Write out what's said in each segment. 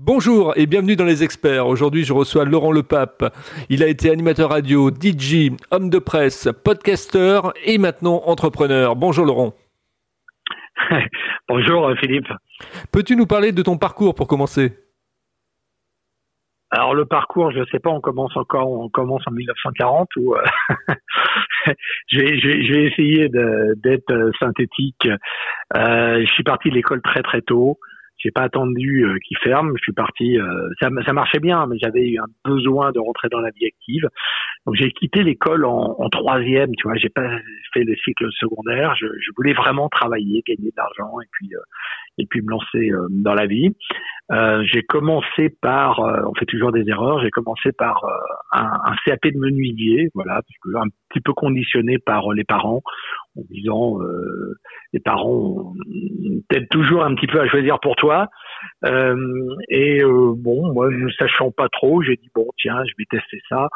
Bonjour et bienvenue dans Les Experts. Aujourd'hui, je reçois Laurent Lepape. Il a été animateur radio, DJ, homme de presse, podcaster et maintenant entrepreneur. Bonjour Laurent. Bonjour Philippe. Peux-tu nous parler de ton parcours pour commencer? Alors le parcours, je ne sais pas, on commence encore, on commence en 1940 ou euh, je, vais, je, vais, essayer d'être synthétique. Euh, je suis parti de l'école très très tôt. J'ai pas attendu euh, qu'il ferme. Je suis parti. Euh, ça, ça, marchait bien, mais j'avais eu un besoin de rentrer dans la vie active. Donc j'ai quitté l'école en, en, troisième. Tu vois, j'ai pas fait le cycle secondaire. Je, je voulais vraiment travailler, gagner de l'argent et puis euh, et puis me lancer dans la vie. j'ai commencé par, on fait toujours des erreurs. J'ai commencé par un, un, CAP de menuisier, voilà, un petit peu conditionné par les parents en disant euh, les parents t'aident toujours un petit peu à choisir pour toi. Euh, et euh, bon, moi, ne sachant pas trop, j'ai dit bon, tiens, je vais tester ça.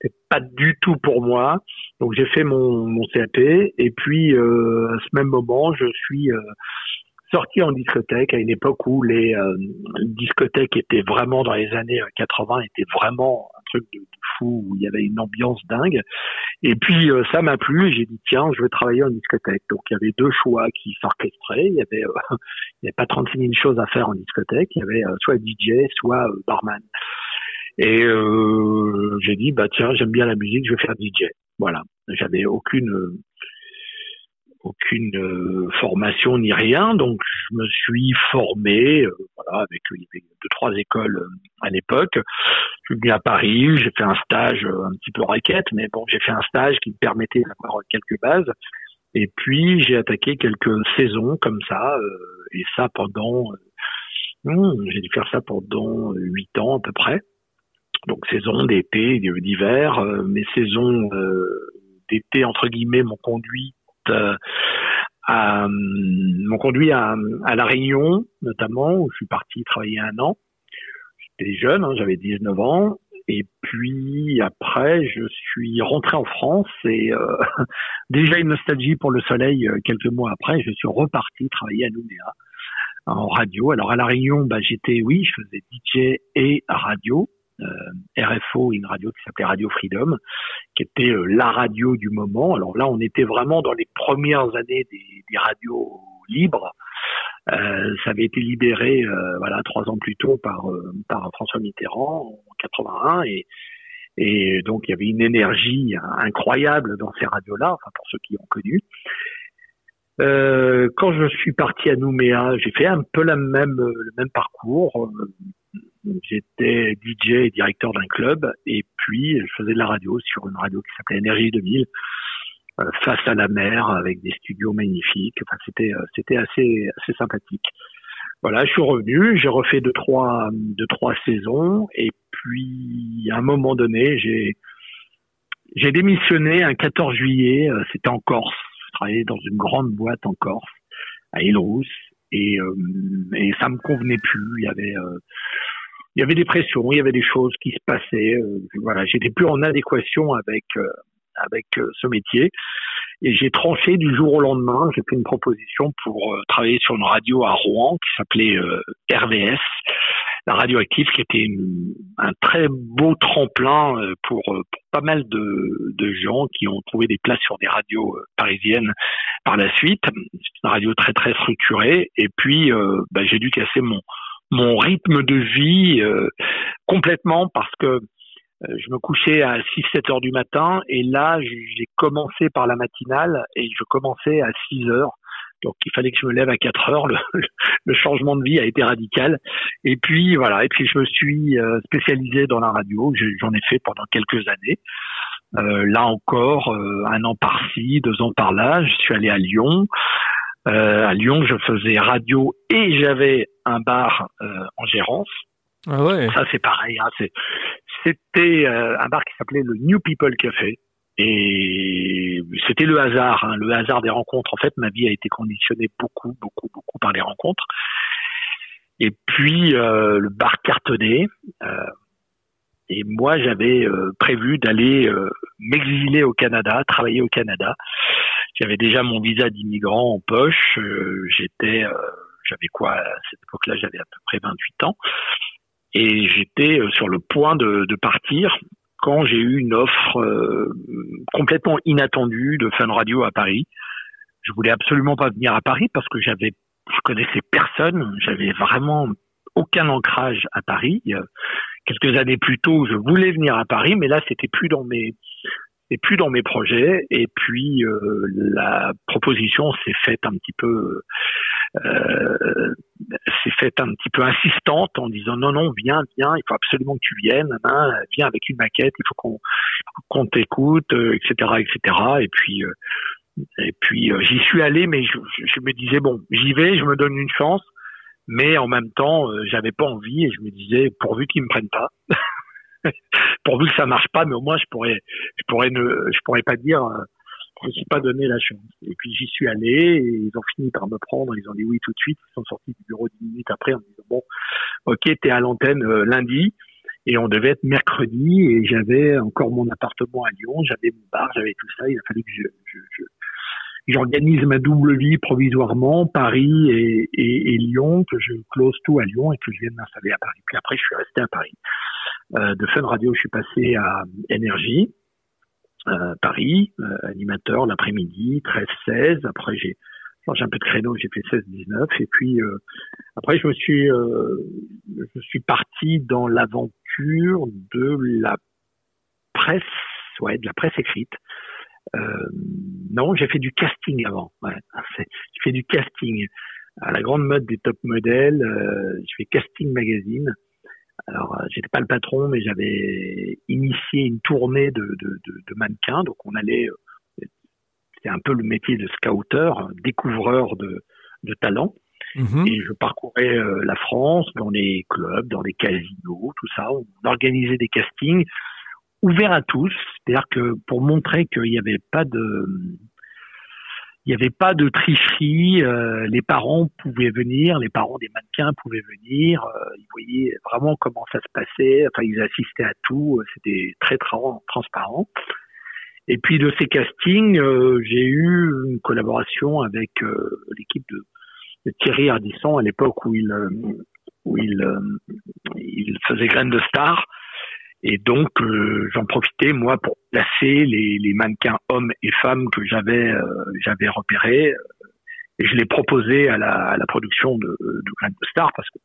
C'est pas du tout pour moi. Donc j'ai fait mon, mon CAP et puis à ce même moment, je suis sorti en discothèque à une époque où les discothèques étaient vraiment dans les années 80 étaient vraiment un truc de, fou où il y avait une ambiance dingue. Et puis euh, ça m'a plu j'ai dit tiens, je vais travailler en discothèque. Donc il y avait deux choix qui s'orchestraient. Il y avait euh, avait pas 36 000 choses à faire en discothèque. Il y avait euh, soit DJ, soit barman. Et j'ai dit bah tiens, j'aime bien la musique, je vais faire DJ. Voilà. J'avais aucune aucune euh, formation ni rien, donc je me suis formé, euh, voilà, avec avait deux trois écoles euh, à l'époque. Je suis venu à Paris, j'ai fait un stage un petit peu raquette, mais bon, j'ai fait un stage qui me permettait d'avoir quelques bases. Et puis j'ai attaqué quelques saisons comme ça, et ça pendant, hmm, j'ai dû faire ça pendant huit ans à peu près. Donc saison d'été, d'hiver, mes saisons d'été entre guillemets m'ont conduit euh, m'ont conduit à, à, La Réunion, notamment, où je suis parti travailler un an. J'étais jeune, hein, j'avais 19 ans. Et puis après, je suis rentré en France et euh, déjà une nostalgie pour le soleil. Euh, quelques mois après, je suis reparti travailler à Nouméa en radio. Alors à la Réunion, bah, j'étais, oui, je faisais DJ et radio. Euh, RFO, une radio qui s'appelait Radio Freedom, qui était euh, la radio du moment. Alors là, on était vraiment dans les premières années des, radios libres. Euh, ça avait été libéré voilà trois ans plus tôt par François Mitterrand en 81 et donc il y avait une énergie incroyable dans ces radios-là, enfin pour ceux qui ont connu. quand je suis parti à Nouméa, j'ai fait un peu le même parcours. J'étais DJ et directeur d'un club et puis je faisais de la radio sur une radio qui s'appelait Énergie 2000 euh, face à la mer avec des studios magnifiques. Enfin, c'était euh, c'était assez assez sympathique. Voilà, je suis revenu, j'ai refait deux trois deux trois saisons et puis à un moment donné, j'ai j'ai démissionné un 14 juillet, euh, c'était en Corse. Je travaillais dans une grande boîte en Corse à Île-Rousse et et ça me convenait plus, il y avait il y avait des pressions, il y avait des choses qui se passaient. Euh, voilà, j'étais plus en adéquation avec euh, avec euh, ce métier. Et j'ai tranché du jour au lendemain. J'ai fait une proposition pour travailler sur une radio à Rouen qui s'appelait RVS, la radioactive, qui était un très beau tremplin pour, pour pas mal de, de, gens qui ont trouvé des places sur des radios parisiennes par la suite. C'est une radio très très structurée. Et puis, bah, j'ai dû casser mon mon rythme de vie euh, complètement parce que euh, je me couchais à 6-7 heures du matin et là j'ai commencé par la matinale et je commençais à 6 heures. Donc il fallait que je me lève à 4 heures. Le, le changement de vie a été radical. Et puis voilà. Et puis je me suis euh, spécialisé dans la radio. J'en ai fait pendant quelques années. Euh, là encore, un an par-ci, deux ans par-là. Je suis allé à Lyon. Euh, à Lyon, je faisais radio et j'avais un bar euh, en gérance. Ah ouais. Ça c'est pareil. Hein, c'était euh, un bar qui s'appelait le New People Café. Et c'était le hasard, hein, le hasard des rencontres. En fait, ma vie a été conditionnée beaucoup, beaucoup, beaucoup par les rencontres. Et puis euh, le bar cartonné. et moi, j'avais prévu d'aller m'exiler au Canada, travailler au Canada. J'avais déjà mon visa d'immigrant en poche. Euh, j'étais, euh, j'avais quoi à cette époque-là J'avais à peu près 28 ans. Et j'étais sur le point de, de partir quand j'ai eu une offre complètement inattendue de Fun Radio à Paris. Je voulais absolument pas venir à Paris parce que j'avais, je connaissais personne, j'avais vraiment aucun ancrage à Paris. Quelques années plus tôt, je voulais venir à Paris, mais là, c'était plus dans mes et plus dans mes projets. Et puis euh, la proposition s'est faite un petit peu, euh, s'est faite un petit peu insistante en disant non non viens viens, il faut absolument que tu viennes, hein, viens avec une maquette, il faut qu'on qu'on t'écoute, etc euh, etc. Et puis euh, et puis j'y suis allé, mais je, je, me disais bon j'y vais, je me donne une chance. Mais en même temps, j'avais pas envie et je me disais pourvu qu'ils me prennent pas. pourvu que ça marche pas, mais au moins je pourrais, je pourrais ne, je pourrais pas dire, euh, je ne suis pas donné la chance. Et puis j'y suis allé et ils ont fini par me prendre. Ils ont dit oui tout de suite. Ils sont sortis du bureau dix minutes après en disant bon, ok, t'es à l'antenne euh, lundi. Et on devait être mercredi et j'avais encore mon appartement à Lyon, j'avais mon bar, j'avais tout ça. Il a fallu que je, je, je j'organise ma double vie provisoirement, Paris et, et, et, Lyon, que je close tout à Lyon et que je vienne m'installer à Paris. Puis après, je suis resté à Paris. Euh, de Fun Radio, je suis passé à Énergie, euh, Paris, euh, animateur l'après-midi, 13-16. Après, j'ai changé un peu de créneau, j'ai fait 16-19. Et puis, euh, après, je me suis, je suis parti dans l'aventure de la presse, ouais, de la presse écrite. Euh, non, j'ai fait du casting avant. Ouais, j'ai fait du casting à la grande mode des top modèles. Euh, je fais casting magazine. Alors, euh, j'étais pas le patron, mais j'avais initié une tournée de, de, de, de, mannequins. Donc, on allait, euh, c'était un peu le métier de scouter, découvreur de, de talents. Mhm. Et je parcourais la France dans les clubs, dans les casinos, tout ça. On organisait des castings ouvert à tous, c'est-à-dire que pour montrer qu'il n'y avait pas de il n'y avait pas de tricherie, euh, les parents pouvaient venir, les parents des mannequins pouvaient venir, euh, ils voyaient vraiment comment ça se passait, enfin ils assistaient à tout, euh, c'était très transparent. Et puis de ces castings, j'ai eu une collaboration avec l'équipe de, Thierry Ardisson à l'époque où il où il, il faisait graine de star. Et donc, euh, j'en profitais moi pour placer les, les, mannequins hommes et femmes que j'avais euh, j'avais repérés. et je les proposais à la, à la production de, de Grand Star parce que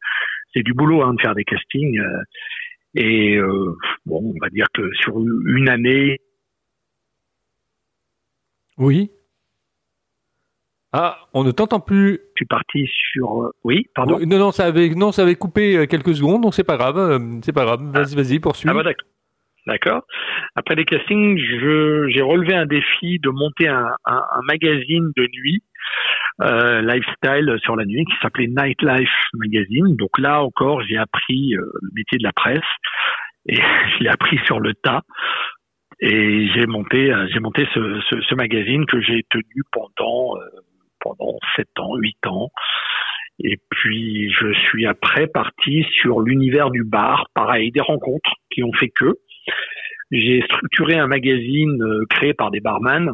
c'est du boulot hein, de faire des castings. Euh, et bon, on va dire que sur une année. Oui. Ah, on ne t'entend plus. Je suis parti sur. Euh, oui, pardon. Non, non, ça avait, non, ça avait coupé euh, quelques secondes, donc c'est pas grave. Euh, c'est pas grave. Vas-y, ah. vas-y, poursuis. Ah bah d'accord. D'accord. Après les castings, j'ai relevé un défi de monter un, un, un magazine de nuit, euh, lifestyle sur la nuit, qui s'appelait Nightlife Magazine. Donc là encore, j'ai appris le métier de la presse et je l'ai appris sur le tas. Et j'ai monté, j'ai monté ce, ce, ce, magazine que j'ai tenu pendant pendant 7 ans, 8 ans. Et puis je suis après parti sur l'univers du bar, pareil, des rencontres qui ont fait que j'ai structuré un magazine euh, créé par des barman.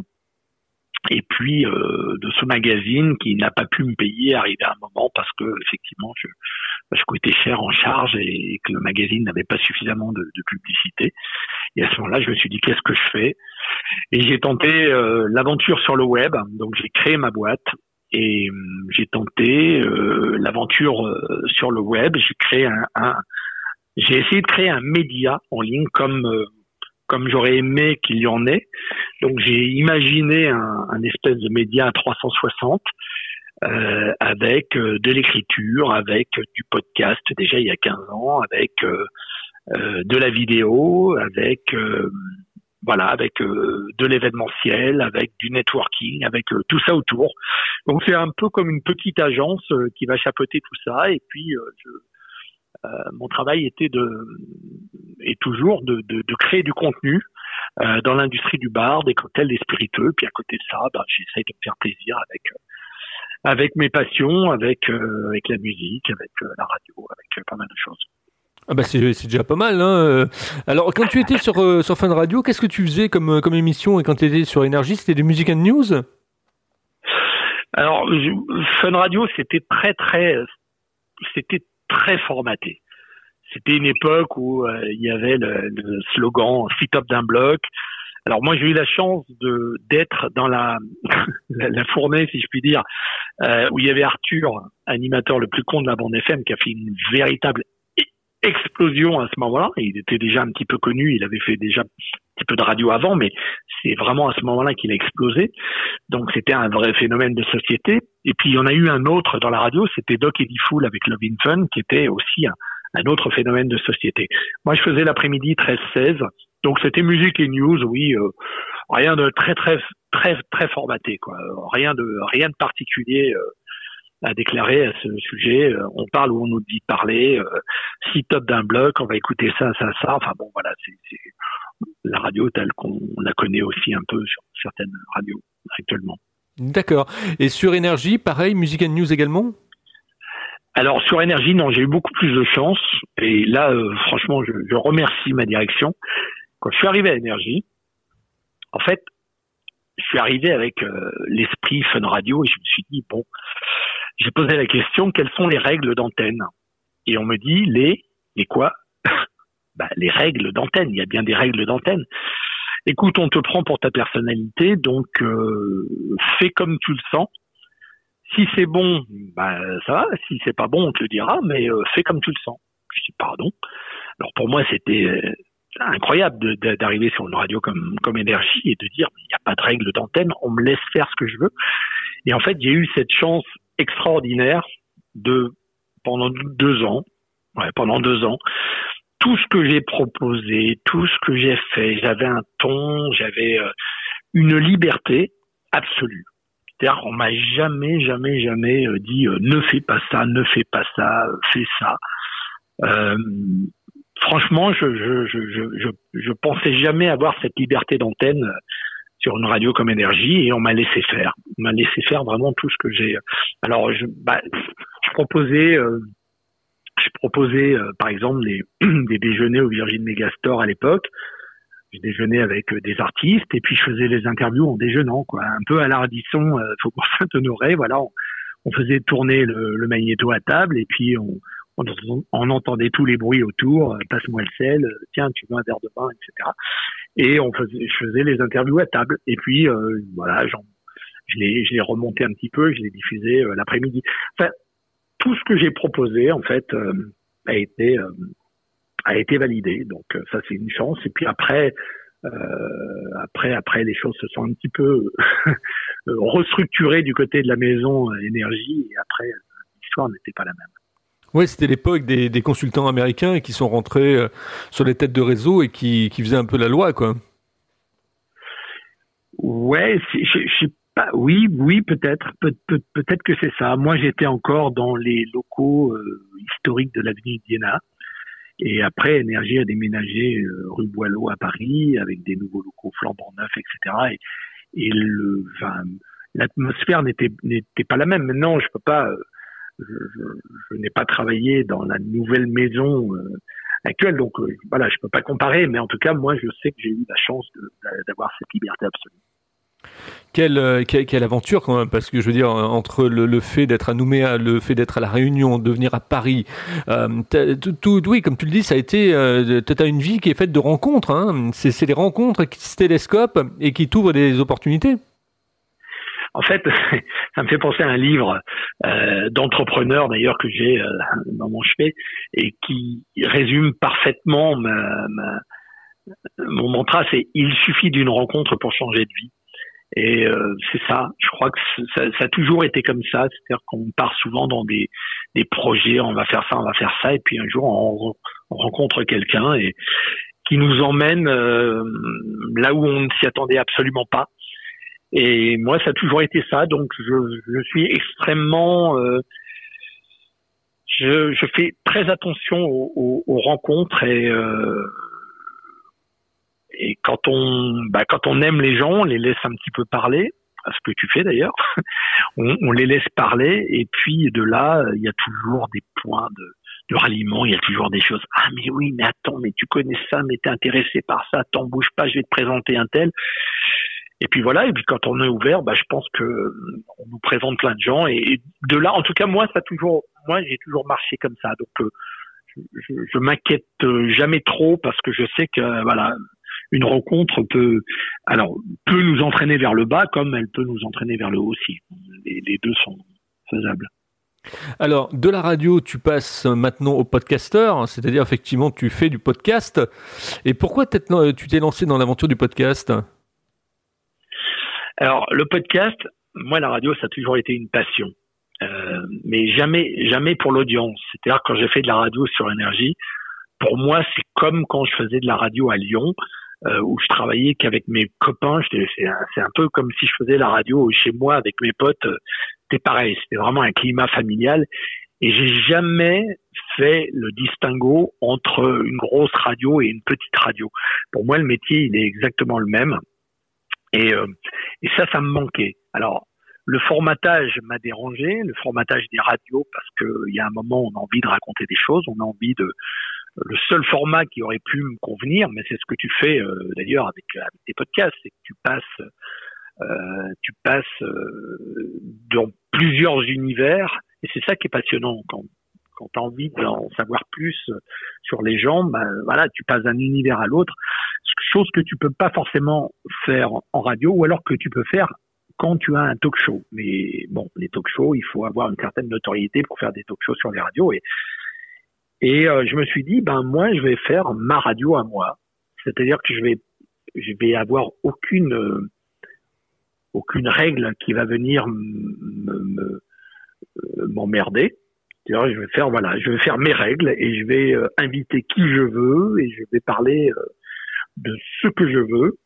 Et puis euh, de ce magazine qui n'a pas pu me payer arrivé à un moment parce que effectivement je, je coûtais cher en charge et que le magazine n'avait pas suffisamment de, de, publicité. Et à ce moment-là, je me suis dit qu'est-ce que je fais? Et j'ai tenté euh, l'aventure sur le web. Donc j'ai créé ma boîte et hum, j'ai tenté euh, l'aventure euh, sur le web. J'ai créé un, un j'ai essayé de créer un média en ligne comme euh, comme j'aurais aimé qu'il y en ait. Donc j'ai imaginé un, un, espèce de média à 360 euh, avec de l'écriture, avec du podcast déjà il y a 15 ans, avec de la vidéo, avec voilà, avec euh, de l'événementiel, avec du networking, avec euh, tout ça autour. Donc c'est un peu comme une petite agence euh, qui va chapeauter tout ça. Et puis je, mon travail était de et toujours de, de, de, créer du contenu dans l'industrie du bar, des cocktails, des spiritueux. Puis à côté de ça, bah, j'essaye de me faire plaisir avec avec mes passions, avec avec la musique, avec la radio, avec pas mal de choses. Ah bah c'est déjà pas mal. Hein. Alors quand tu étais sur, euh, sur Fun Radio, qu'est-ce que tu faisais comme, euh, comme émission? Et quand tu étais sur Énergie, c'était des Music and News? Alors Fun Radio, c'était très très c'était très formaté. c'était une époque où il y avait le, slogan "Sit up d'un bloc". Alors moi j'ai eu la chance d'être dans la, la, si je puis dire euh, où il y avait Arthur, animateur le plus con de la bande FM, qui a fait une véritable explosion à ce moment-là. Il était déjà un petit peu connu, il avait fait déjà un petit peu de radio avant, mais c'est vraiment à ce moment-là qu'il a explosé. Donc c'était un vrai phénomène de société. Et puis il y en a eu un autre dans la radio, c'était Doc Eddie Fool avec Love in Fun, qui était aussi un, un autre phénomène de société. Moi je faisais l'après-midi 13-16, donc c'était musique et news, oui, euh, rien de très très très très formaté, quoi. Rien de rien de particulier. Euh, à déclarer à ce sujet. Euh, on parle où on nous dit de parler. Euh, si top d'un bloc, on va écouter ça, ça, ça. Enfin bon, voilà, c'est la radio telle qu'on la connaît aussi un peu sur certaines radios actuellement. D'accord. Et sur énergie, pareil, musique and news également? Alors sur énergie, non, j'ai eu beaucoup plus de chance. Et là, euh, franchement, je, je, remercie ma direction. Quand je suis arrivé à énergie, en fait, je suis arrivé avec euh, l'esprit Fun Radio et je me suis dit bon, j'ai posé la question quelles sont les règles d'antenne? Et on me dit les les quoi? Bah, Les règles d'antenne. Il y a bien des règles d'antenne. Écoute, on te prend pour ta personnalité, donc euh, fais comme tu le sens. Si c'est bon, bah ça va. Si c'est pas bon, on te le dira, mais euh, fais comme tu le sens. Je dis pardon. Alors pour moi, c'était euh, incroyable d'arriver sur une radio comme comme énergie et de dire il n'y a pas de règle d'antenne, on me laisse faire ce que je veux. Et en fait, j'ai eu cette chance extraordinaire de pendant deux ans, ouais, pendant deux ans, tout ce que j'ai proposé, tout ce que j'ai fait, j'avais un ton, j'avais euh, une liberté absolue. C'est-à-dire, on m'a jamais, jamais, jamais euh, dit euh, ne fais pas ça, ne fais pas ça, fais ça. Euh, franchement, je, je, je, je, je pensais jamais avoir cette liberté d'antenne sur une radio comme Énergie et on m'a laissé faire. On m'a laissé faire vraiment tout ce que j'ai. Alors, je, bah, je proposais, euh, je proposais euh, par exemple des, des déjeuners au Virgin Megastore à l'époque. Je déjeunais avec euh, des artistes et puis je faisais les interviews en déjeunant, quoi. Un peu à la Radisson, euh, Faubourg Saint-Honoré, voilà. On, faisait tourner le, le magnéto à table et puis on, on, on, entendait tous les bruits autour, passe-moi le sel, tiens, tu veux un verre de vin, etc et on faisait, je faisais les interviews à table. Et puis euh, voilà, je les, je les remontais un petit peu, je les diffusais euh, l'après-midi. Enfin, tout ce que j'ai proposé en fait euh, a été euh, a été validé. Donc ça c'est une chance. Et puis après. après, après, les choses se sont un petit peu restructurées du côté de la maison énergie et après, l'histoire n'était pas la même. Oui, c'était l'époque des, des, consultants américains qui sont rentrés euh, sur les têtes de réseau et qui, qui faisaient un peu la loi, quoi. Ouais, je, sais pas. Oui, oui, peut-être, peut, être peut que c'est ça. Moi, j'étais encore dans les locaux euh, historiques de l'avenue Diana. Et après, Énergie a déménagé euh, rue Boileau à Paris avec des nouveaux locaux flambant neufs, etc. Et, le, l'atmosphère n'était n'était pas la même. Maintenant, je peux pas je, n'ai pas travaillé dans la nouvelle maison euh, actuelle, donc euh, voilà, je peux pas comparer, mais en tout cas, moi, je sais que j'ai eu la chance d'avoir cette liberté absolue. Quelle, euh, quelle, aventure parce que je veux dire, entre le, fait d'être à Nouméa, le fait d'être à La Réunion, de venir à Paris, tout, oui, comme tu le dis, ça a été, euh, tu as une vie qui est faite de rencontres, hein. c'est les rencontres qui se télescopent et qui t'ouvrent des opportunités. En fait, ça me fait penser à un livre euh, d'entrepreneur d'ailleurs que j'ai euh, dans mon chevet et qui résume parfaitement mon mantra, c'est il suffit d'une rencontre pour changer de vie. Et euh, c'est ça, je crois que ça, a toujours été comme ça, c'est-à-dire qu'on part souvent dans des, projets, on va faire ça, on va faire ça, et puis un jour on, on rencontre quelqu'un et qui nous emmène euh, là où on ne s'y attendait absolument pas. Et moi, ça a toujours été ça. Donc, je, je suis extrêmement. Euh, je, je, fais très attention aux, aux, aux rencontres et euh, et quand on bah, quand on aime les gens, on les laisse un petit peu parler. Ce que tu fais d'ailleurs, on, on, les laisse parler et puis de là, il y a toujours des points de, de ralliement, il y a toujours des choses. Ah mais oui, mais attends, mais tu connais ça, mais t'es intéressé par ça, t'en bouge pas, je vais te présenter un tel. Et puis voilà, et puis quand on est ouvert, bah, je pense que on nous présente plein de gens. Et, de là, en tout cas, moi, ça toujours, moi, j'ai toujours marché comme ça. Donc, euh, je, je m'inquiète jamais trop parce que je sais que voilà, une rencontre peut, alors, peut nous entraîner vers le bas comme elle peut nous entraîner vers le haut aussi. Les, les deux sont faisables. Alors, de la radio, tu passes maintenant au podcasteur, c'est-à-dire effectivement, tu fais du podcast. Et pourquoi tu t'es lancé dans l'aventure du podcast? Alors, le podcast, moi, la radio, ça a toujours été une passion. Euh, mais jamais, jamais pour l'audience. C'est-à-dire quand j'ai fait de la radio sur énergie, pour moi, c'est comme quand je faisais de la radio à Lyon, euh, où je travaillais qu'avec mes copains. C'est un, un, peu comme si je faisais la radio chez moi avec mes potes. C'était pareil, c'était vraiment un climat familial. Et j'ai jamais fait le distinguo entre une grosse radio et une petite radio. Pour moi, le métier, il est exactement le même. Et, euh, et ça, ça me manquait. Alors, le formatage m'a dérangé, le formatage des radios, parce qu'il y a un moment, on a envie de raconter des choses, on a envie de, le seul format qui aurait pu me convenir, mais c'est ce que tu fais euh, d'ailleurs avec, avec, tes podcasts, c'est que tu passes, euh, tu passes euh, dans plusieurs univers, et c'est ça qui est passionnant quand quand tu as envie d'en savoir plus sur les gens, ben, voilà, tu passes d'un univers à l'autre, chose que tu peux pas forcément faire en radio, ou alors que tu peux faire quand tu as un talk show. Mais bon, les talk shows, il faut avoir une certaine notoriété pour faire des talk shows sur les radios, et et euh, je me suis dit, ben moi, je vais faire ma radio à moi. C'est-à-dire que je vais, je vais avoir aucune, euh, aucune règle qui va venir euh, m'emmerder. Je vais faire, voilà, je vais faire mes règles et je vais inviter qui je veux et je vais parler de ce que je veux.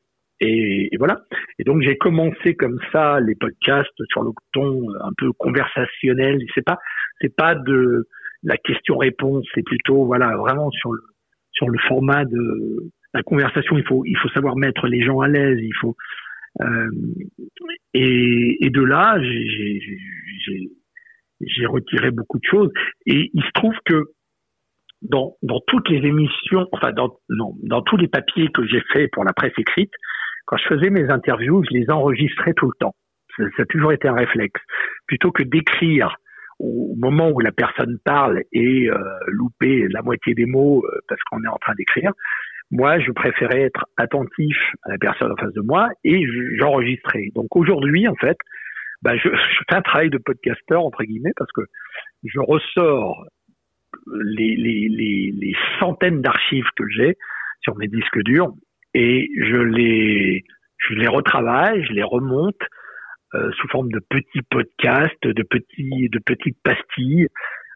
Et, voilà. Et donc j'ai commencé comme ça les podcasts sur le ton un peu conversationnel. C'est pas, c'est pas de la question-réponse, c'est plutôt voilà vraiment sur le sur le format de la conversation. Il faut il faut savoir mettre les gens à l'aise. Il faut euh, et, et, de là j'ai j'ai retiré beaucoup de choses et il se trouve que dans, dans toutes les émissions, enfin dans, non, dans tous les papiers que j'ai faits pour la presse écrite, quand je faisais mes interviews, je les enregistrais tout le temps. Ça, ça a toujours été un réflexe. Plutôt que d'écrire au moment où la personne parle et euh, louper la moitié des mots euh, parce qu'on est en train d'écrire, moi, je préférais être attentif à la personne en face de moi et j'enregistrais. Donc aujourd'hui, en fait, bah, je, je, fais un travail de podcasteur entre guillemets parce que je ressors les, les, les, les centaines d'archives que j'ai sur mes disques durs et je les je les retravaille, je les remonte euh, sous forme de petits podcasts, de petits, de petites pastilles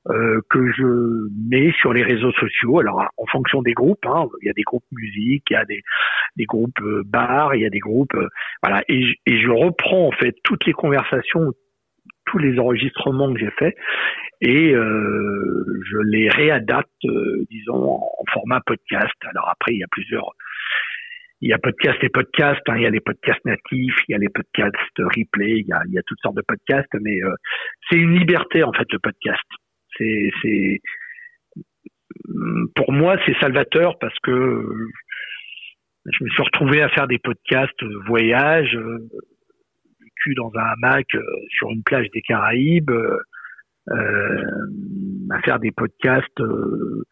euh, que je mets sur les réseaux sociaux. Alors en fonction des groupes, hein, il y a des groupes musique, il y a des, des groupes euh, bars, il y a des groupes, voilà. Et, et je reprends en fait toutes les conversations, tous les enregistrements que j'ai faits et euh, je les réadapte, disons, en format podcast. Alors après, il y a plusieurs il y a podcast et podcast, hein, il y a les podcasts natifs, il y a les podcasts replay, il y a, il y a toutes sortes de podcasts, mais euh, c'est une liberté en fait le podcast. C'est, pour moi c'est salvateur parce que je me suis retrouvé à faire des podcasts voyage, euh, vécu dans un hamac euh, sur une plage des Caraïbes, euh, à faire des podcasts euh,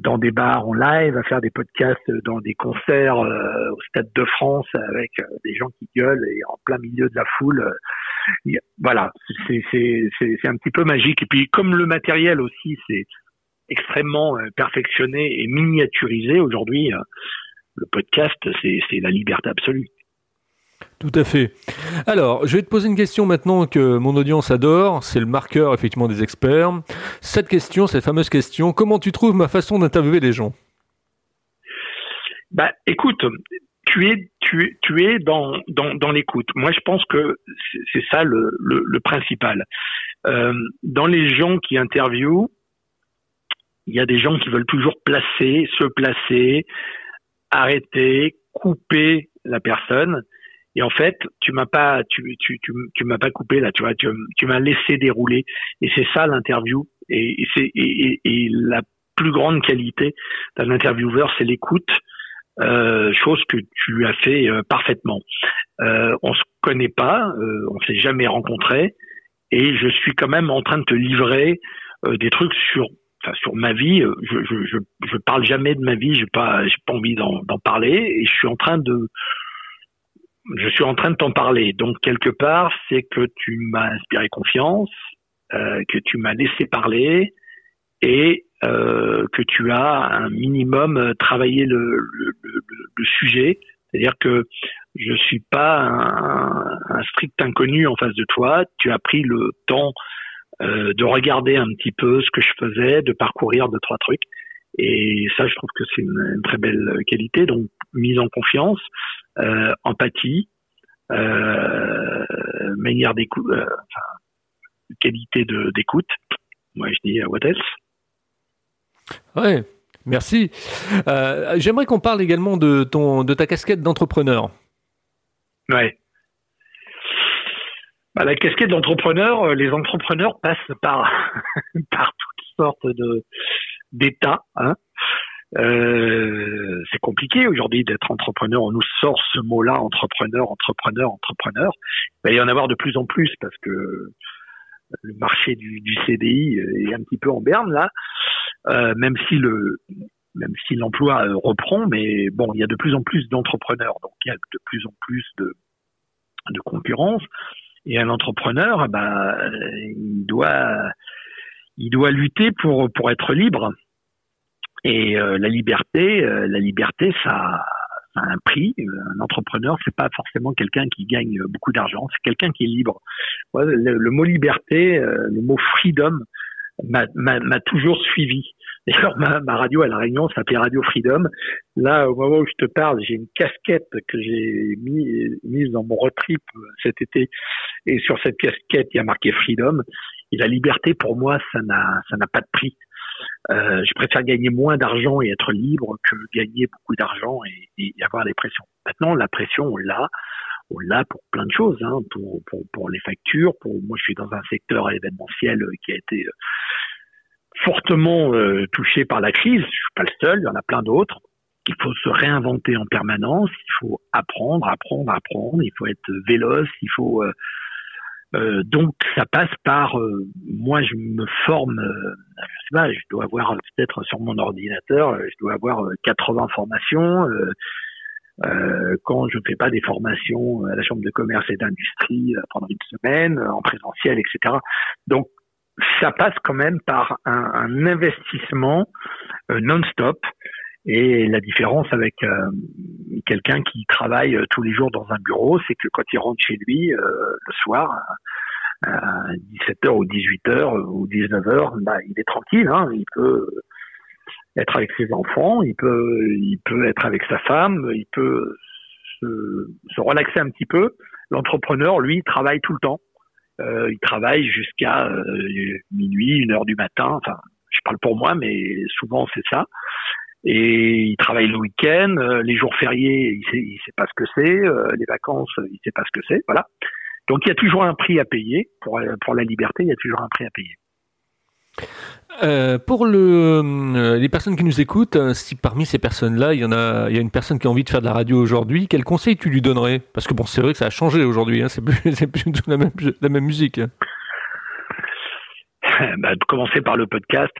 dans des bars en live, à faire des podcasts dans des concerts euh, au Stade de France avec euh, des gens qui gueulent et en plein milieu de la foule. voilà, c'est un petit peu magique. Et puis comme le matériel aussi, c'est extrêmement perfectionné et miniaturisé aujourd'hui, le podcast, c'est la liberté absolue. Tout à fait. Alors, je vais te poser une question maintenant que mon audience adore. C'est le marqueur, effectivement, des experts. Cette question, cette fameuse question, comment tu trouves ma façon d'interviewer les gens? Bah, écoute, tu es, tu dans, l'écoute. Moi, je pense que c'est ça le, le, principal. Euh, dans les gens qui interviewent, il y a des gens qui veulent toujours placer, se placer, arrêter, couper la personne. Et en fait, tu m'as pas, tu, tu, tu, tu m'as pas coupé là, tu vois, tu, tu m'as laissé dérouler. Et c'est ça l'interview. Et, c'est et, et, la plus grande qualité d'un intervieweur, c'est l'écoute. Euh, chose que tu as fait euh, parfaitement. Euh, on se connaît pas, euh, on s'est jamais rencontré, et je suis quand même en train de te livrer euh, des trucs sur enfin sur ma vie, je, je, je, parle jamais de ma vie, j'ai pas j'ai pas envie d'en parler et je suis en train de je suis en train de t'en parler. Donc quelque part, c'est que tu m'as inspiré confiance, euh, que tu m'as laissé parler et euh, que tu as un minimum travaillé le, le, le, sujet. C'est-à-dire que je suis pas un, un, strict inconnu en face de toi. Tu as pris le temps euh, de regarder un petit peu ce que je faisais, de parcourir deux trois trucs. Et ça, je trouve que c'est une, très belle qualité. Donc, mise en confiance, euh, empathie, euh, manière d'écoute, euh, enfin, qualité d'écoute. Moi, je dis what else? Ouais, merci. Euh, J'aimerais qu'on parle également de ton de ta casquette d'entrepreneur. Ouais. Bah, la casquette d'entrepreneur, euh, les entrepreneurs passent par par toutes sortes de d'états. Hein. Euh, compliqué aujourd'hui d'être entrepreneur. On nous sort ce mot-là, entrepreneur, entrepreneur, entrepreneur. Il va y en avoir de plus en plus parce que le marché du, CDI est un petit peu en berne là, euh, même si le même si l'emploi reprend, mais bon, il y a de plus en plus d'entrepreneurs, donc il y a de plus en plus de, de concurrence. Et un entrepreneur, bah, il doit, il doit lutter pour pour être libre. Et euh, la liberté, euh, la liberté, ça, ça, a un prix. Un entrepreneur, c'est pas forcément quelqu'un qui gagne beaucoup d'argent, c'est quelqu'un qui est libre. Le, mot liberté, euh, le mot freedom, m'a toujours suivi. D'ailleurs, ma, ma, radio à La Réunion s'appelait Radio Freedom. Là, au moment où je te parle, j'ai une casquette que j'ai mis, mise dans mon road trip cet été. Et sur cette casquette, il y a marqué Freedom. Et la liberté, pour moi, ça n'a, pas de prix. Euh, je préfère gagner moins d'argent et être libre que gagner beaucoup d'argent et, et, avoir des pressions. Maintenant, la pression, on l'a. On l'a pour plein de choses, hein, pour, pour, pour, les factures. Pour moi, je suis dans un secteur événementiel qui a été fortement euh, touché par la crise. Je suis pas le seul, il y en a plein d'autres. Il faut se réinventer en permanence. Il faut apprendre, apprendre, apprendre. Il faut être véloce. Il faut euh, euh, donc ça passe par euh, moi je me forme euh, je sais pas je dois avoir peut-être sur mon ordinateur je dois avoir 80 formations. Quand je fais pas des formations à la chambre de commerce et d'industrie pendant une semaine en présentiel etc donc ça passe quand même par un investissement non-stop et la différence avec euh, quelqu'un qui travaille euh, tous les jours dans un bureau, c'est que quand il rentre chez lui euh, le soir, à 17h ou 18h ou 19h, bah, il est tranquille, hein, il peut être avec ses enfants, il peut, il peut être avec sa femme, il peut se, se relaxer un petit peu. L'entrepreneur, lui, travaille tout le temps. Euh, il travaille jusqu'à minuit, une heure du matin. Enfin, je parle pour moi, mais souvent c'est ça et il travaille le week-end, euh, les jours fériés, il sait, il sait pas ce que c'est, euh, les vacances, il sait pas ce que c'est, voilà. Donc il y a toujours un prix à payer pour pour la liberté, il y a toujours un prix à payer. Euh, pour le, euh, les personnes qui nous écoutent, si parmi ces personnes-là, il y en a, il y a une personne qui a envie de faire de la radio aujourd'hui, quel conseil tu lui donnerais? Parce que bon, c'est vrai que ça a changé aujourd'hui, hein, c'est plus, c'est plus tout la même, la même musique. Hein. bah, commencer par le podcast.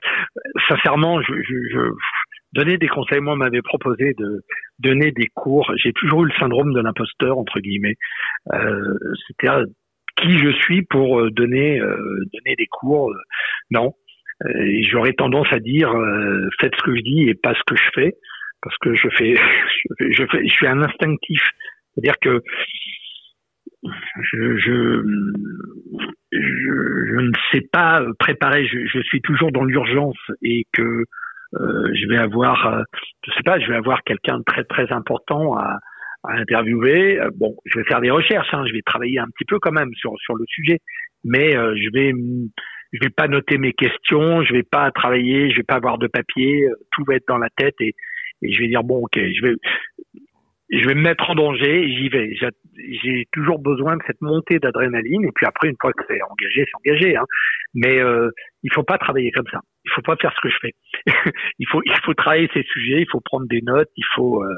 Sincèrement, je, je, je donner des conseils. Moi, on m'avait proposé de donner des cours. J'ai toujours eu le syndrome de l'imposteur entre guillemets. Euh, C'était qui je suis pour euh, donner euh, donner des cours? Non, euh, j'aurais tendance à dire faites ce que je dis et pas ce que je fais parce que je fais je, fais je suis un instinctif. C'est-à-dire que je, je, je, je, ne sais pas préparer, je, je suis toujours dans l'urgence et que euh, je vais avoir, euh, je sais pas, je vais avoir quelqu'un de très très important à, à interviewer. Euh, bon, je vais faire des recherches, hein, je vais travailler un petit peu quand même sur sur le sujet, mais je vais je vais pas noter mes questions, je vais pas travailler, je vais pas avoir de papier, tout va être dans la tête et, et je vais dire bon ok, je vais je vais me mettre en danger j'y vais. J'ai toujours besoin de cette montée d'adrénaline et puis après une fois que c'est engagé, c'est engagé. Hein. Mais euh, il faut pas travailler comme ça. Il faut pas faire ce que je fais. il faut il faut travailler ces sujets, il faut prendre des notes, il faut euh,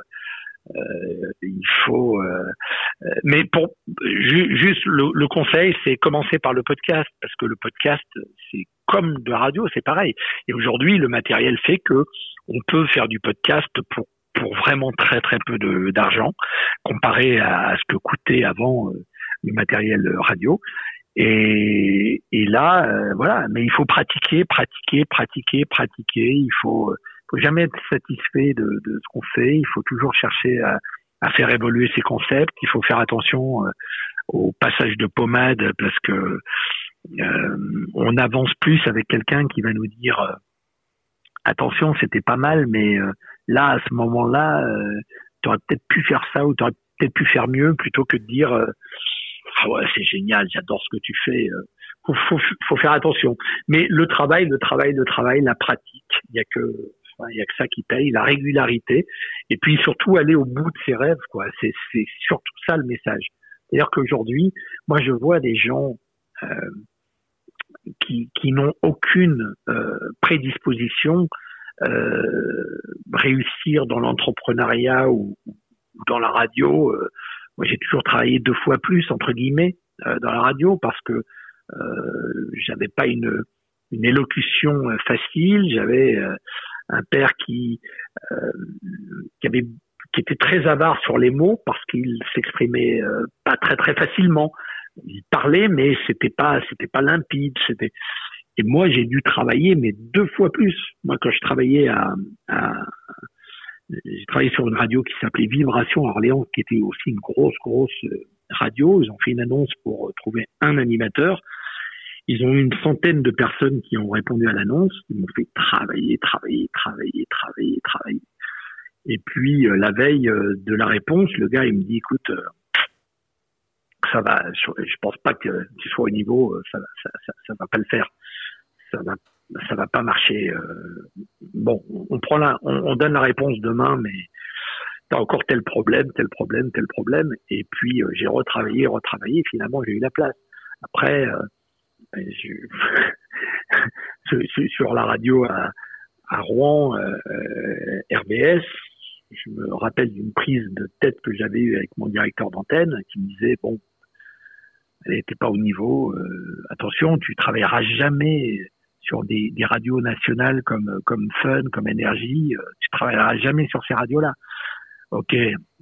Euh, il faut, euh, euh, mais pour juste le, conseil, c'est commencer par le podcast parce que le podcast, c'est comme de la radio, c'est pareil. Et aujourd'hui, le matériel fait que on peut faire du podcast pour pour vraiment très très peu d'argent comparé à, ce que coûtait avant le matériel radio. Et, et là, voilà. Mais il faut pratiquer, pratiquer, pratiquer, pratiquer. Il faut faut jamais être satisfait de, de ce qu'on fait. Il faut toujours chercher à, à, faire évoluer ses concepts. Il faut faire attention euh, au passage de pommade parce que euh, on avance plus avec quelqu'un qui va nous dire euh, attention, c'était pas mal, mais euh, là à ce moment-là, tu aurais peut-être pu faire ça ou tu aurais peut-être pu faire mieux plutôt que de dire ouais c'est génial, j'adore ce que tu fais. Faut, faut, faut, faire attention. Mais le travail, le travail, le travail, la pratique, il y a que il n'y a que ça qui paye, la régularité, et puis surtout aller au bout de ses rêves. quoi. C'est surtout ça le message. C'est-à-dire qu'aujourd'hui, moi je vois des gens euh, qui, qui n'ont aucune euh, prédisposition euh, réussir dans l'entrepreneuriat ou, ou, dans la radio. Euh, moi j'ai toujours travaillé deux fois plus entre guillemets euh, dans la radio parce que euh, j'avais pas une une élocution facile, j'avais un père qui, euh, qui avait qui était très avare sur les mots parce qu'il s'exprimait euh, pas très très facilement. Il parlait, mais c'était pas c'était pas limpide. C'était et moi j'ai dû travailler mais deux fois plus. Moi quand je travaillais à, à j'ai travaillé sur une radio qui s'appelait Vibration Orléans, qui était aussi une grosse grosse radio. Ils ont fait une annonce pour trouver un animateur. Ils ont eu une centaine de personnes qui ont répondu à l'annonce. Ils m'ont fait travailler, travailler, travailler, travailler, travailler. Et puis euh, la veille euh, de la réponse, le gars il me dit écoute, euh, ça va, je, pense pas que tu sois au niveau, ça, ça, ça, ça, va pas le faire, ça va, ça va pas marcher. bon, on prend la, on, on donne la réponse demain, mais t'as encore tel problème, tel problème, tel problème. Et puis j'ai retravaillé, retravaillé. Finalement, j'ai eu la place. Après, sur la radio à, à Rouen, euh, euh RBS, je me rappelle d'une prise de tête que j'avais eue avec mon directeur d'antenne qui me disait bon, elle n'était pas au niveau. Euh, attention, tu travailleras jamais sur des, des, radios nationales comme comme Fun, comme Énergie. Euh, tu travailleras jamais sur ces radios-là. Ok,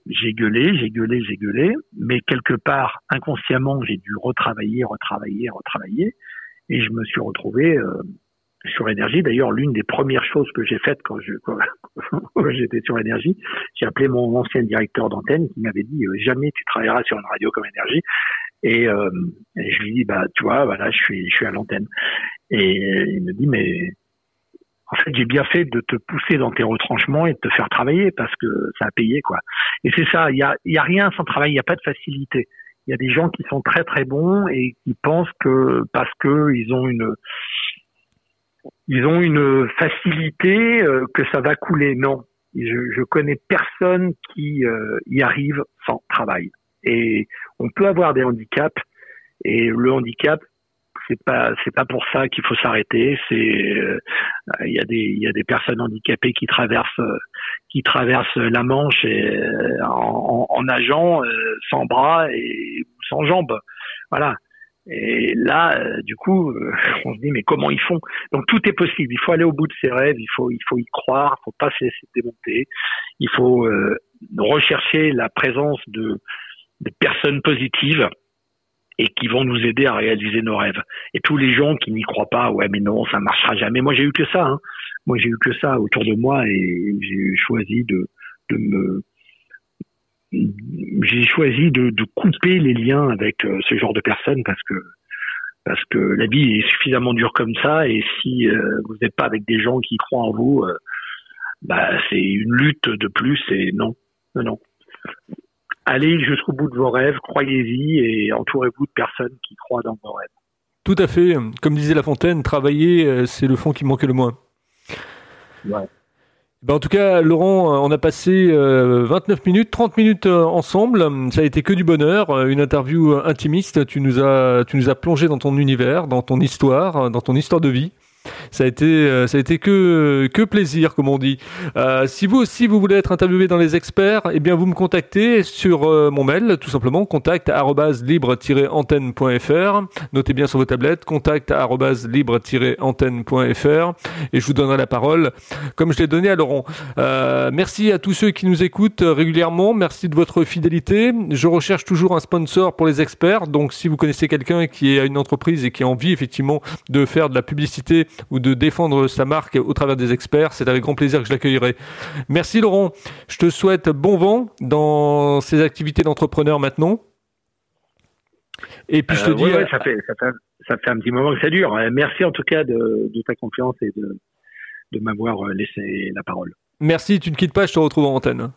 j'ai gueulé, j'ai gueulé, j'ai gueulé, mais quelque part, inconsciemment, j'ai dû retravailler, retravailler, retravailler, et je me suis retrouvé euh, sur énergie. D'ailleurs, l'une des premières choses que j'ai faites quand je j'étais sur énergie, j'ai appelé mon ancien directeur d'antenne qui m'avait dit euh, jamais tu travailleras sur une radio comme énergie. Et, euh, je lui dis bah tu vois voilà je suis je suis à l'antenne. Et il me dit mais en fait, j'ai bien fait de te pousser dans tes retranchements et de te faire travailler parce que ça a payé, quoi. Et c'est ça, il y a, y a rien sans travail, il n'y a pas de facilité. Il y a des gens qui sont très très bons et qui pensent que parce que ils ont une ils ont une facilité euh, que ça va couler. Non, je, je connais personne qui euh, y arrive sans travail. Et on peut avoir des handicaps et le handicap c'est pas c'est pas pour ça qu'il faut s'arrêter. C'est euh, il y a des il y a des personnes handicapées qui traversent qui traversent la Manche euh, en, en, nageant euh, sans bras et sans jambes. Voilà. Et là, du coup, on se dit mais comment ils font? Donc tout est possible. Il faut aller au bout de ses rêves. Il faut il faut y croire. Il faut pas se laisser démonter. Il faut rechercher la présence de, de personnes positives et qui vont nous aider à réaliser nos rêves. Et tous les gens qui n'y croient pas, ouais mais non, ça marchera jamais. Moi j'ai eu que ça. Hein. Moi j'ai eu que ça autour de moi et j'ai choisi de, de me j'ai choisi de, de, couper les liens avec euh, ce genre de personnes parce que parce que la vie est suffisamment dure comme ça et si euh, vous n'êtes pas avec des gens qui croient en vous, euh, bah c'est une lutte de plus et non, non, non allez jusqu'au bout de vos rêves, croyez-y et entourez-vous de personnes qui croient dans vos rêves. Tout à fait. Comme disait La Fontaine, travailler, euh, c'est le fond qui manquait le moins. Ouais. Ben en tout cas, Laurent, on a passé 29 euh, minutes, 30 minutes euh, ensemble. Ça a été que du bonheur, une interview intimiste. Tu nous as, tu nous as plongé dans ton univers, dans ton histoire, dans ton histoire de vie. Ça a été, ça a été que, que plaisir, comme on dit. si vous aussi vous voulez être interviewé dans les experts, eh bien vous me contactez sur mon mail, tout simplement, contact libre-antenne.fr. Notez bien sur vos tablettes, contact libre-antenne.fr et je vous donnerai la parole comme je l'ai donné à Laurent. merci à tous ceux qui nous écoutent régulièrement. Merci de votre fidélité. Je recherche toujours un sponsor pour les experts. Donc, si vous connaissez quelqu'un qui a une entreprise et qui a envie effectivement de faire de la publicité ou de défendre sa marque au travers des experts, c'est avec grand plaisir que je l'accueillerai. Merci Laurent. Je te souhaite bon vent dans ces activités d'entrepreneur maintenant. Et puis je te euh, dis, ça, fait, ça, fait, un petit moment que ça dure. Merci en tout cas de, ta confiance et de, de m'avoir laissé la parole. Merci, tu ne quittes pas, je te retrouve en antenne.